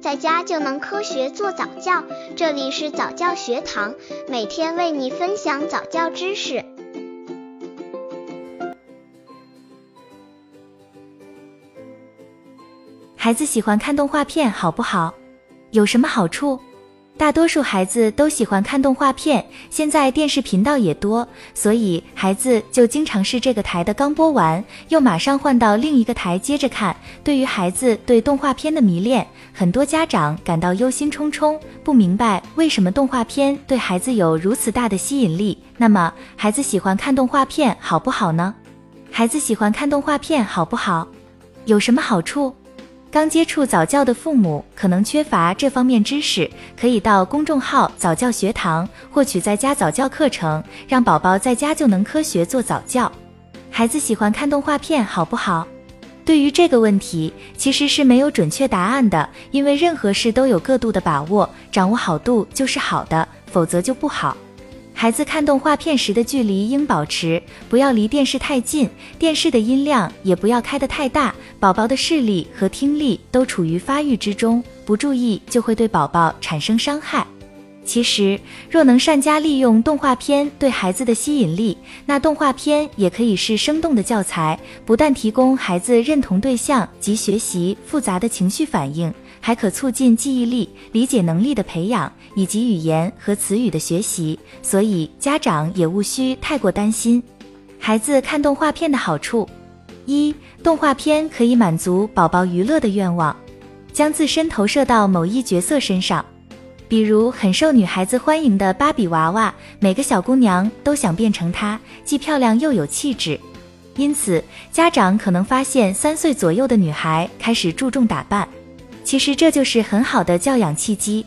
在家就能科学做早教。这里是早教学堂，每天为你分享早教知识。孩子喜欢看动画片，好不好？有什么好处？大多数孩子都喜欢看动画片，现在电视频道也多，所以孩子就经常是这个台的刚播完，又马上换到另一个台接着看。对于孩子对动画片的迷恋，很多家长感到忧心忡忡，不明白为什么动画片对孩子有如此大的吸引力。那么，孩子喜欢看动画片好不好呢？孩子喜欢看动画片好不好？有什么好处？刚接触早教的父母可能缺乏这方面知识，可以到公众号早教学堂获取在家早教课程，让宝宝在家就能科学做早教。孩子喜欢看动画片好不好？对于这个问题，其实是没有准确答案的，因为任何事都有个度的把握，掌握好度就是好的，否则就不好。孩子看动画片时的距离应保持，不要离电视太近，电视的音量也不要开得太大。宝宝的视力和听力都处于发育之中，不注意就会对宝宝产生伤害。其实，若能善加利用动画片对孩子的吸引力，那动画片也可以是生动的教材，不但提供孩子认同对象及学习复杂的情绪反应。还可促进记忆力、理解能力的培养，以及语言和词语的学习，所以家长也无需太过担心。孩子看动画片的好处：一、动画片可以满足宝宝娱乐的愿望，将自身投射到某一角色身上，比如很受女孩子欢迎的芭比娃娃，每个小姑娘都想变成她，既漂亮又有气质。因此，家长可能发现三岁左右的女孩开始注重打扮。其实这就是很好的教养契机。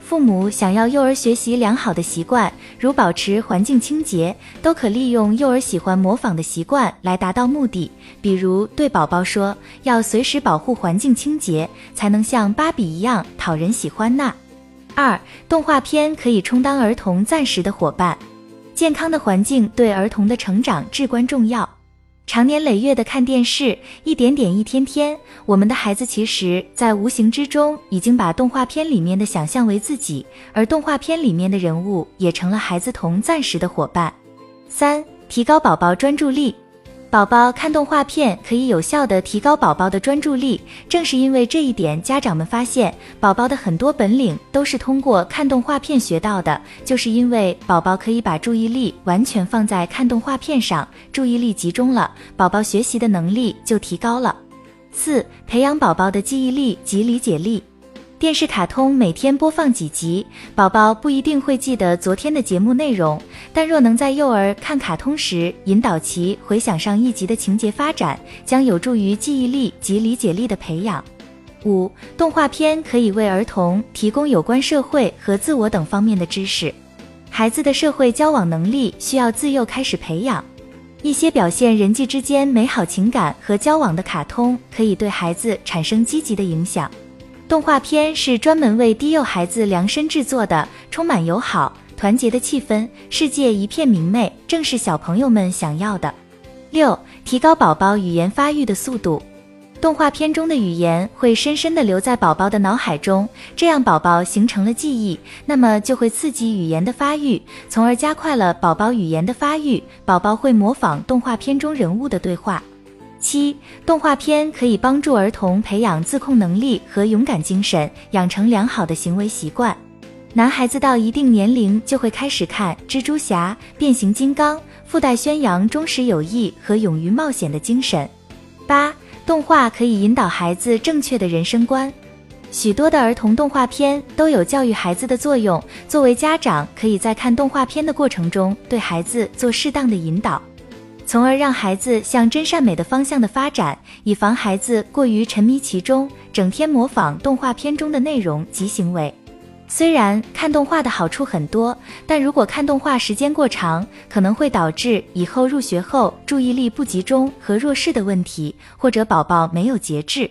父母想要幼儿学习良好的习惯，如保持环境清洁，都可利用幼儿喜欢模仿的习惯来达到目的。比如对宝宝说，要随时保护环境清洁，才能像芭比一样讨人喜欢呢。二，动画片可以充当儿童暂时的伙伴，健康的环境对儿童的成长至关重要。长年累月的看电视，一点点一天天，我们的孩子其实，在无形之中已经把动画片里面的想象为自己，而动画片里面的人物也成了孩子同暂时的伙伴。三、提高宝宝专注力。宝宝看动画片可以有效的提高宝宝的专注力，正是因为这一点，家长们发现宝宝的很多本领都是通过看动画片学到的，就是因为宝宝可以把注意力完全放在看动画片上，注意力集中了，宝宝学习的能力就提高了。四、培养宝宝的记忆力及理解力。电视卡通每天播放几集，宝宝不一定会记得昨天的节目内容，但若能在幼儿看卡通时引导其回想上一集的情节发展，将有助于记忆力及理解力的培养。五、动画片可以为儿童提供有关社会和自我等方面的知识。孩子的社会交往能力需要自幼开始培养，一些表现人际之间美好情感和交往的卡通可以对孩子产生积极的影响。动画片是专门为低幼孩子量身制作的，充满友好、团结的气氛，世界一片明媚，正是小朋友们想要的。六、提高宝宝语言发育的速度。动画片中的语言会深深地留在宝宝的脑海中，这样宝宝形成了记忆，那么就会刺激语言的发育，从而加快了宝宝语言的发育。宝宝会模仿动画片中人物的对话。七，动画片可以帮助儿童培养自控能力和勇敢精神，养成良好的行为习惯。男孩子到一定年龄就会开始看蜘蛛侠、变形金刚，附带宣扬忠实友谊和勇于冒险的精神。八，动画可以引导孩子正确的人生观。许多的儿童动画片都有教育孩子的作用，作为家长，可以在看动画片的过程中对孩子做适当的引导。从而让孩子向真善美的方向的发展，以防孩子过于沉迷其中，整天模仿动画片中的内容及行为。虽然看动画的好处很多，但如果看动画时间过长，可能会导致以后入学后注意力不集中和弱视的问题，或者宝宝没有节制。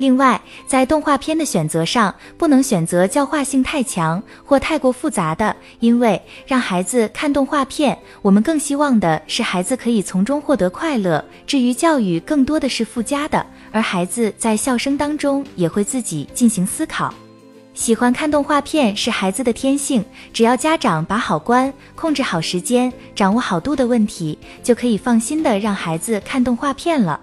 另外，在动画片的选择上，不能选择教化性太强或太过复杂的，因为让孩子看动画片，我们更希望的是孩子可以从中获得快乐。至于教育，更多的是附加的，而孩子在笑声当中也会自己进行思考。喜欢看动画片是孩子的天性，只要家长把好关、控制好时间、掌握好度的问题，就可以放心的让孩子看动画片了。